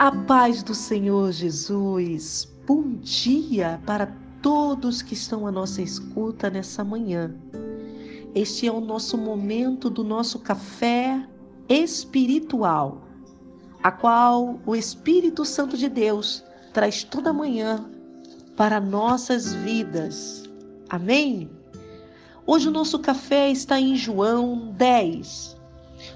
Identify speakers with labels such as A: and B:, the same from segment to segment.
A: A paz do Senhor Jesus. Bom dia para todos que estão à nossa escuta nessa manhã. Este é o nosso momento do nosso café espiritual, a qual o Espírito Santo de Deus traz toda manhã para nossas vidas. Amém? Hoje o nosso café está em João 10,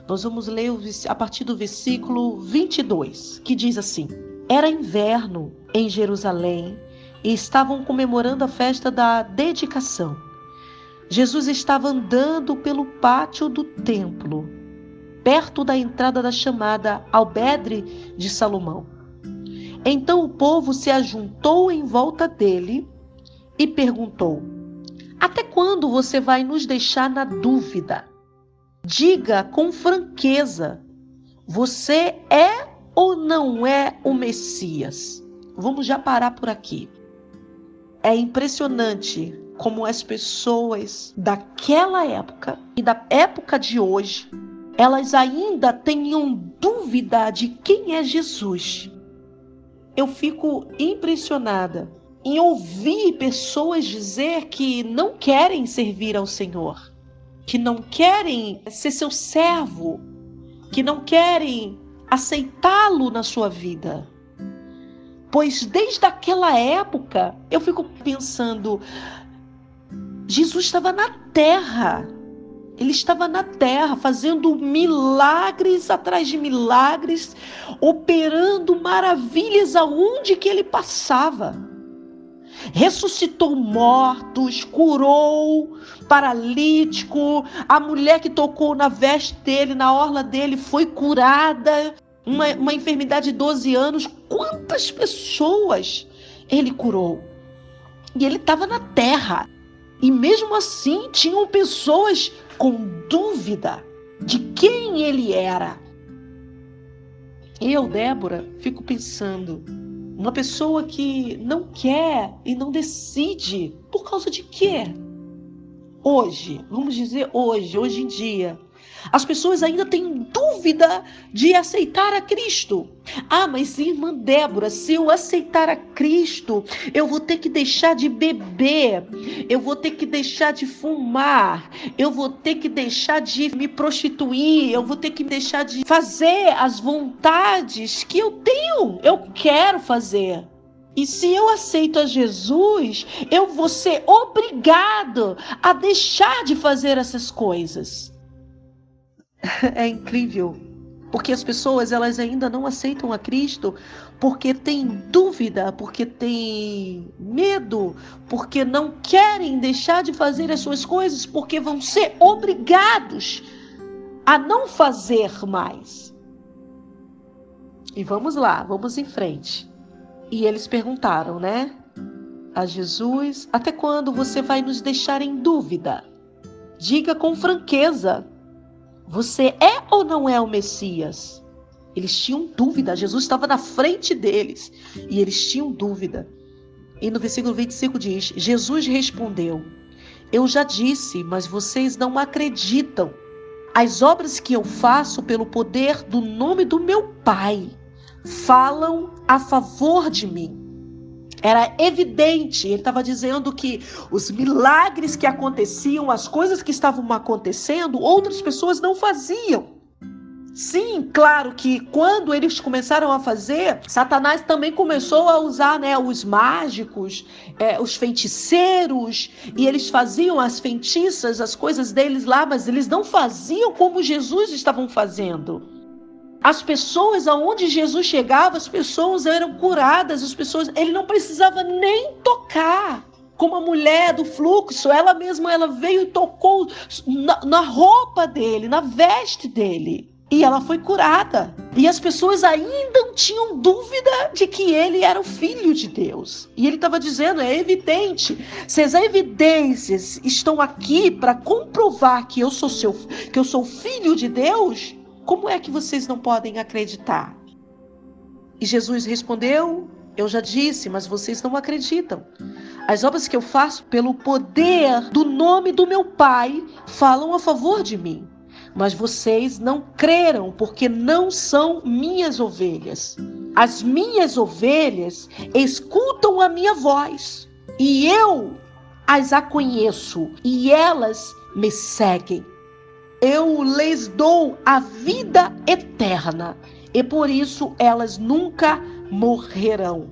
A: nós vamos ler a partir do versículo 22, que diz assim: Era inverno em Jerusalém e estavam comemorando a festa da dedicação. Jesus estava andando pelo pátio do templo, perto da entrada da chamada Albergue de Salomão. Então o povo se ajuntou em volta dele e perguntou: Até quando você vai nos deixar na dúvida? Diga com franqueza: você é ou não é o Messias? Vamos já parar por aqui. É impressionante como as pessoas daquela época e da época de hoje, elas ainda tenham dúvida de quem é Jesus. Eu fico impressionada em ouvir pessoas dizer que não querem servir ao Senhor que não querem ser seu servo, que não querem aceitá-lo na sua vida. Pois desde aquela época eu fico pensando, Jesus estava na terra. Ele estava na terra fazendo milagres atrás de milagres, operando maravilhas aonde que ele passava ressuscitou mortos, curou paralítico, a mulher que tocou na veste dele, na orla dele, foi curada. Uma, uma enfermidade de 12 anos, quantas pessoas ele curou? E ele estava na terra. E mesmo assim, tinham pessoas com dúvida de quem ele era. Eu, Débora, fico pensando, uma pessoa que não quer e não decide por causa de quê? Hoje, vamos dizer hoje, hoje em dia, as pessoas ainda têm dúvida de aceitar a Cristo. Ah, mas irmã Débora, se eu aceitar a Cristo, eu vou ter que deixar de beber, eu vou ter que deixar de fumar, eu vou ter que deixar de me prostituir, eu vou ter que deixar de fazer as vontades que eu tenho, eu quero fazer. E se eu aceito a Jesus, eu vou ser obrigado a deixar de fazer essas coisas. é incrível, porque as pessoas elas ainda não aceitam a Cristo porque têm dúvida, porque têm medo, porque não querem deixar de fazer as suas coisas, porque vão ser obrigados a não fazer mais. E vamos lá, vamos em frente. E eles perguntaram, né? A Jesus: Até quando você vai nos deixar em dúvida? Diga com franqueza você é ou não é o Messias? Eles tinham dúvida, Jesus estava na frente deles e eles tinham dúvida. E no versículo 25 diz: Jesus respondeu: Eu já disse, mas vocês não acreditam. As obras que eu faço pelo poder do nome do meu Pai falam a favor de mim. Era evidente, ele estava dizendo que os milagres que aconteciam, as coisas que estavam acontecendo, outras pessoas não faziam. Sim, claro que quando eles começaram a fazer, Satanás também começou a usar né, os mágicos, é, os feiticeiros, e eles faziam as feitiças, as coisas deles lá, mas eles não faziam como Jesus estavam fazendo. As pessoas aonde Jesus chegava, as pessoas eram curadas, as pessoas, ele não precisava nem tocar. Como a mulher do fluxo, ela mesma ela veio e tocou na, na roupa dele, na veste dele. E ela foi curada. E as pessoas ainda tinham dúvida de que ele era o filho de Deus. E ele estava dizendo: é evidente. Se as evidências estão aqui para comprovar que eu sou seu, que eu sou filho de Deus, como é que vocês não podem acreditar? E Jesus respondeu: Eu já disse, mas vocês não acreditam. As obras que eu faço pelo poder do nome do meu Pai falam a favor de mim. Mas vocês não creram, porque não são minhas ovelhas. As minhas ovelhas escutam a minha voz, e eu as a conheço, e elas me seguem. Eu lhes dou a vida eterna, e por isso elas nunca morrerão.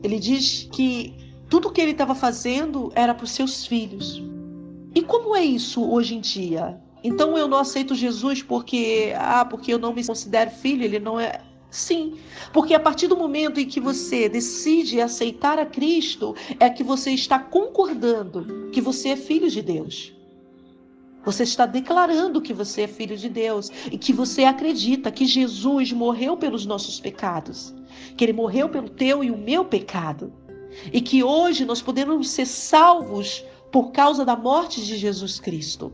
A: Ele diz que tudo que ele estava fazendo era para os seus filhos. E como é isso hoje em dia? Então eu não aceito Jesus porque ah, porque eu não me considero filho, ele não é Sim, porque a partir do momento em que você decide aceitar a Cristo, é que você está concordando que você é filho de Deus. Você está declarando que você é filho de Deus e que você acredita que Jesus morreu pelos nossos pecados, que ele morreu pelo teu e o meu pecado, e que hoje nós podemos ser salvos por causa da morte de Jesus Cristo.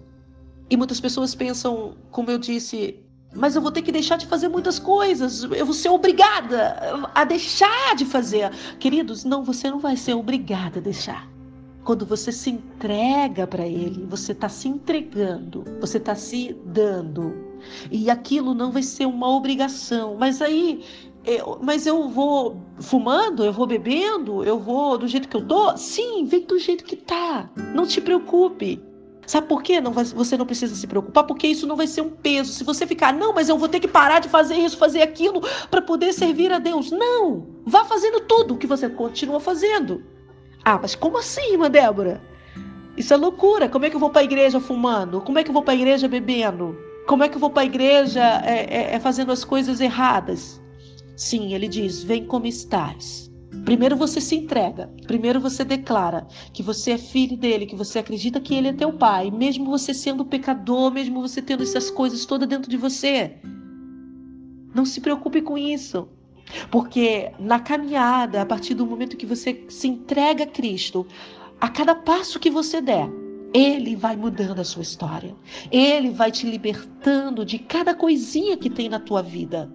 A: E muitas pessoas pensam, como eu disse, mas eu vou ter que deixar de fazer muitas coisas, eu vou ser obrigada a deixar de fazer. Queridos, não, você não vai ser obrigada a deixar. Quando você se entrega para Ele, você está se entregando, você está se dando. E aquilo não vai ser uma obrigação. Mas aí, eu, mas eu vou fumando, eu vou bebendo, eu vou do jeito que eu tô? Sim, vem do jeito que tá. Não te preocupe. Sabe por quê? Não vai, você não precisa se preocupar, porque isso não vai ser um peso. Se você ficar, não, mas eu vou ter que parar de fazer isso, fazer aquilo, para poder servir a Deus. Não! Vá fazendo tudo o que você continua fazendo. Ah, mas como assim, irmã Débora? Isso é loucura. Como é que eu vou para a igreja fumando? Como é que eu vou para a igreja bebendo? Como é que eu vou para a igreja é, é, é fazendo as coisas erradas? Sim, ele diz: vem como estás. Primeiro você se entrega, primeiro você declara que você é filho dele, que você acredita que ele é teu pai, mesmo você sendo pecador, mesmo você tendo essas coisas todas dentro de você. Não se preocupe com isso. Porque na caminhada, a partir do momento que você se entrega a Cristo, a cada passo que você der, ele vai mudando a sua história. Ele vai te libertando de cada coisinha que tem na tua vida.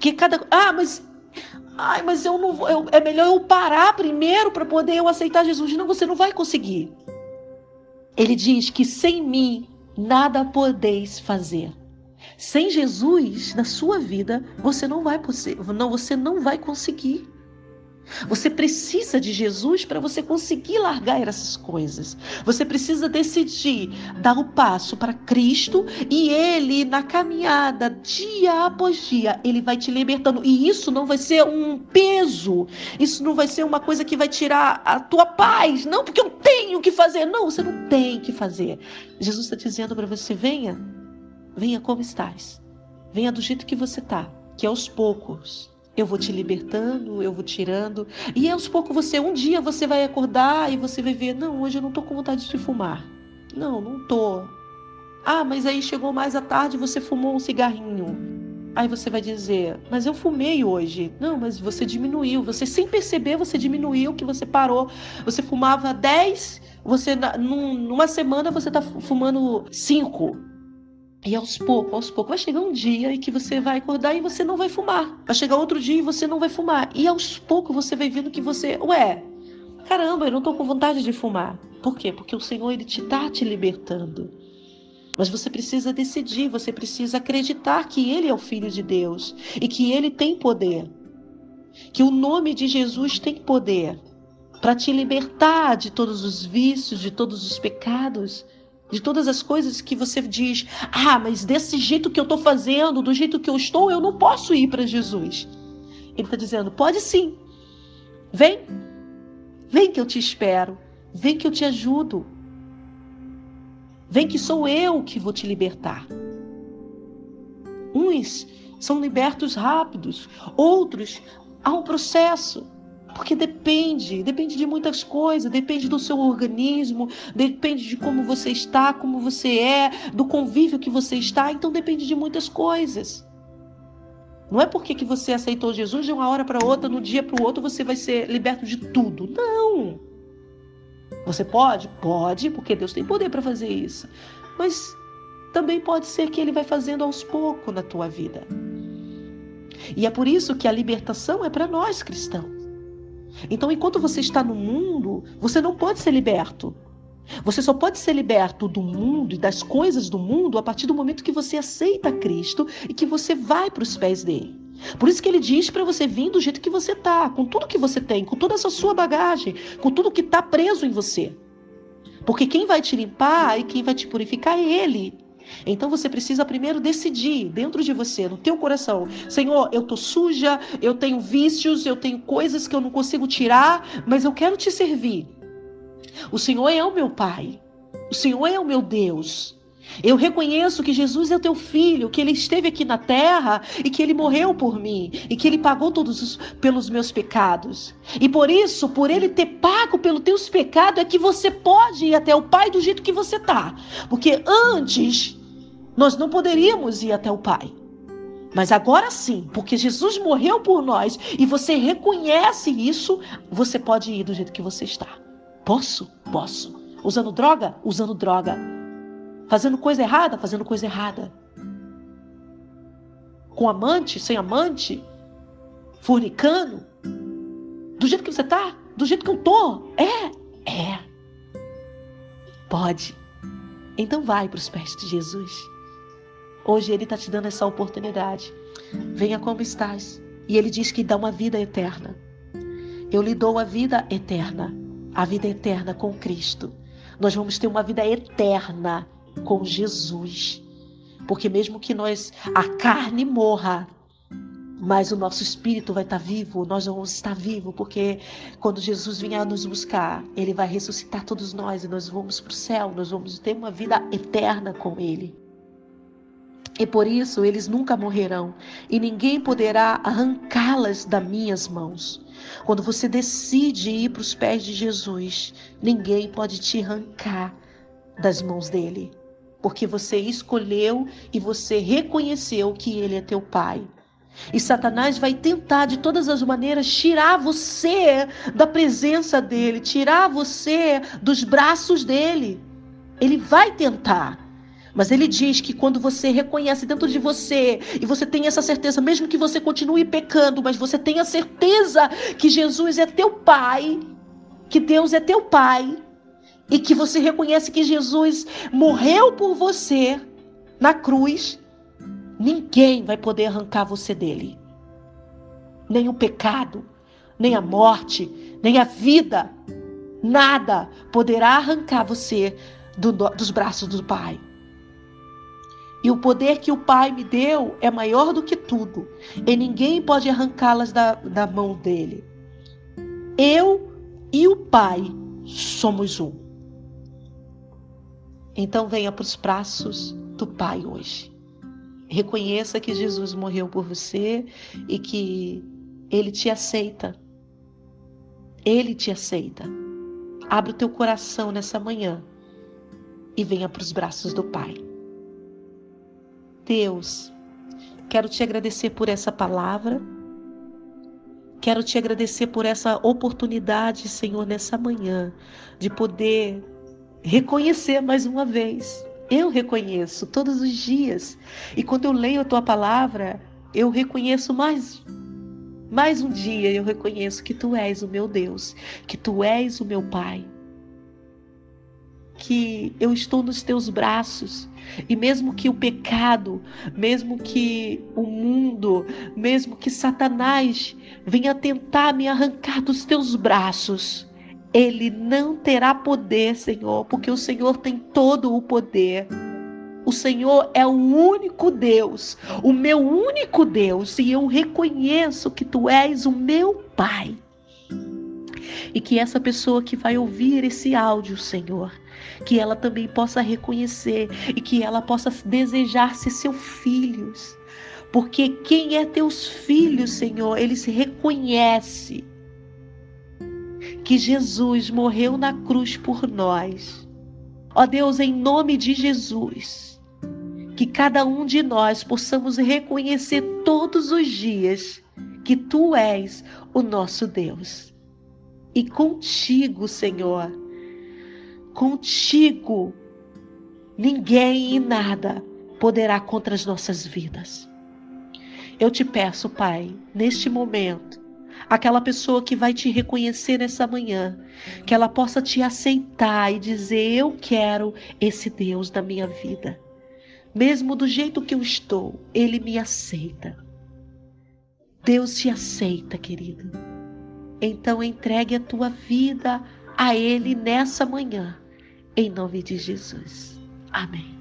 A: Que cada, ah, mas Ai, mas eu não vou. Eu, é melhor eu parar primeiro para poder eu aceitar Jesus. Não, você não vai conseguir. Ele diz que sem mim nada podeis fazer. Sem Jesus na sua vida, você não vai não, você não vai conseguir. Você precisa de Jesus para você conseguir largar essas coisas. Você precisa decidir dar o passo para Cristo e Ele, na caminhada, dia após dia, Ele vai te libertando. E isso não vai ser um peso, isso não vai ser uma coisa que vai tirar a tua paz. Não, porque eu tenho que fazer. Não, você não tem que fazer. Jesus está dizendo para você: venha, venha como estás. Venha do jeito que você está, que aos poucos eu vou te libertando, eu vou tirando. E aos poucos você, um dia você vai acordar e você vai ver, não, hoje eu não tô com vontade de fumar. Não, não tô. Ah, mas aí chegou mais à tarde e você fumou um cigarrinho. Aí você vai dizer, mas eu fumei hoje. Não, mas você diminuiu. Você, sem perceber, você diminuiu que você parou. Você fumava 10, você, numa semana, você tá fumando 5. E aos poucos, aos poucos, vai chegar um dia em que você vai acordar e você não vai fumar. Vai chegar outro dia e você não vai fumar. E aos poucos você vai vendo que você, ué, caramba, eu não tô com vontade de fumar. Por quê? Porque o Senhor ele te tá te libertando. Mas você precisa decidir, você precisa acreditar que ele é o filho de Deus e que ele tem poder. Que o nome de Jesus tem poder para te libertar de todos os vícios, de todos os pecados de todas as coisas que você diz: ah, mas desse jeito que eu estou fazendo, do jeito que eu estou, eu não posso ir para Jesus. Ele está dizendo: pode sim. Vem. Vem que eu te espero. Vem que eu te ajudo. Vem que sou eu que vou te libertar. Uns são libertos rápidos, outros há um processo. Porque depende, depende de muitas coisas, depende do seu organismo, depende de como você está, como você é, do convívio que você está, então depende de muitas coisas. Não é porque que você aceitou Jesus de uma hora para outra, no dia para o outro você vai ser liberto de tudo. Não. Você pode? Pode, porque Deus tem poder para fazer isso. Mas também pode ser que ele vai fazendo aos poucos na tua vida. E é por isso que a libertação é para nós cristãos. Então, enquanto você está no mundo, você não pode ser liberto. Você só pode ser liberto do mundo e das coisas do mundo a partir do momento que você aceita Cristo e que você vai para os pés dele. Por isso que ele diz para você vir do jeito que você tá, com tudo que você tem, com toda essa sua bagagem, com tudo que está preso em você. Porque quem vai te limpar e quem vai te purificar é ele. Então você precisa primeiro decidir dentro de você, no teu coração, Senhor, eu tô suja, eu tenho vícios, eu tenho coisas que eu não consigo tirar, mas eu quero te servir. O Senhor é o meu Pai. O Senhor é o meu Deus. Eu reconheço que Jesus é teu filho, que ele esteve aqui na terra e que ele morreu por mim e que ele pagou todos os, pelos meus pecados. E por isso, por ele ter pago pelos teus pecados, é que você pode ir até o Pai do jeito que você tá. Porque antes nós não poderíamos ir até o Pai. Mas agora sim, porque Jesus morreu por nós e você reconhece isso, você pode ir do jeito que você está. Posso? Posso. Usando droga? Usando droga. Fazendo coisa errada? Fazendo coisa errada. Com amante? Sem amante? Fornicando? Do jeito que você tá? Do jeito que eu tô? É? É. Pode. Então vai para os pés de Jesus. Hoje Ele está te dando essa oportunidade. Venha como estás. E Ele diz que dá uma vida eterna. Eu lhe dou a vida eterna, a vida eterna com Cristo. Nós vamos ter uma vida eterna com Jesus. Porque mesmo que nós a carne morra, mas o nosso espírito vai estar vivo, nós vamos estar vivos, porque quando Jesus vier nos buscar, ele vai ressuscitar todos nós e nós vamos para o céu, nós vamos ter uma vida eterna com ele. E por isso eles nunca morrerão, e ninguém poderá arrancá-las das minhas mãos. Quando você decide ir para os pés de Jesus, ninguém pode te arrancar das mãos dele, porque você escolheu e você reconheceu que ele é teu pai. E Satanás vai tentar de todas as maneiras tirar você da presença dele, tirar você dos braços dele. Ele vai tentar. Mas ele diz que quando você reconhece dentro de você e você tem essa certeza, mesmo que você continue pecando, mas você tem a certeza que Jesus é teu Pai, que Deus é teu Pai, e que você reconhece que Jesus morreu por você na cruz, ninguém vai poder arrancar você dele. Nem o pecado, nem a morte, nem a vida, nada poderá arrancar você do, dos braços do Pai. E o poder que o Pai me deu é maior do que tudo, e ninguém pode arrancá-las da, da mão dele. Eu e o Pai somos um. Então venha para os braços do Pai hoje. Reconheça que Jesus morreu por você e que Ele te aceita. Ele te aceita. Abre o teu coração nessa manhã e venha para os braços do Pai. Deus, quero te agradecer por essa palavra. Quero te agradecer por essa oportunidade, Senhor, nessa manhã, de poder reconhecer mais uma vez. Eu reconheço todos os dias. E quando eu leio a tua palavra, eu reconheço mais mais um dia eu reconheço que tu és o meu Deus, que tu és o meu Pai. Que eu estou nos teus braços e mesmo que o pecado, mesmo que o mundo, mesmo que Satanás venha tentar me arrancar dos teus braços, ele não terá poder, Senhor, porque o Senhor tem todo o poder. O Senhor é o único Deus, o meu único Deus, e eu reconheço que tu és o meu Pai. E que essa pessoa que vai ouvir esse áudio, Senhor, que ela também possa reconhecer e que ela possa desejar ser seus filhos. Porque quem é teus filhos, Senhor, ele se reconhece que Jesus morreu na cruz por nós. Ó Deus, em nome de Jesus, que cada um de nós possamos reconhecer todos os dias que tu és o nosso Deus. E contigo, Senhor, contigo, ninguém e nada poderá contra as nossas vidas. Eu te peço, Pai, neste momento, aquela pessoa que vai te reconhecer nessa manhã, que ela possa te aceitar e dizer: Eu quero esse Deus da minha vida. Mesmo do jeito que eu estou, Ele me aceita. Deus te aceita, querido. Então entregue a tua vida a Ele nessa manhã, em nome de Jesus. Amém.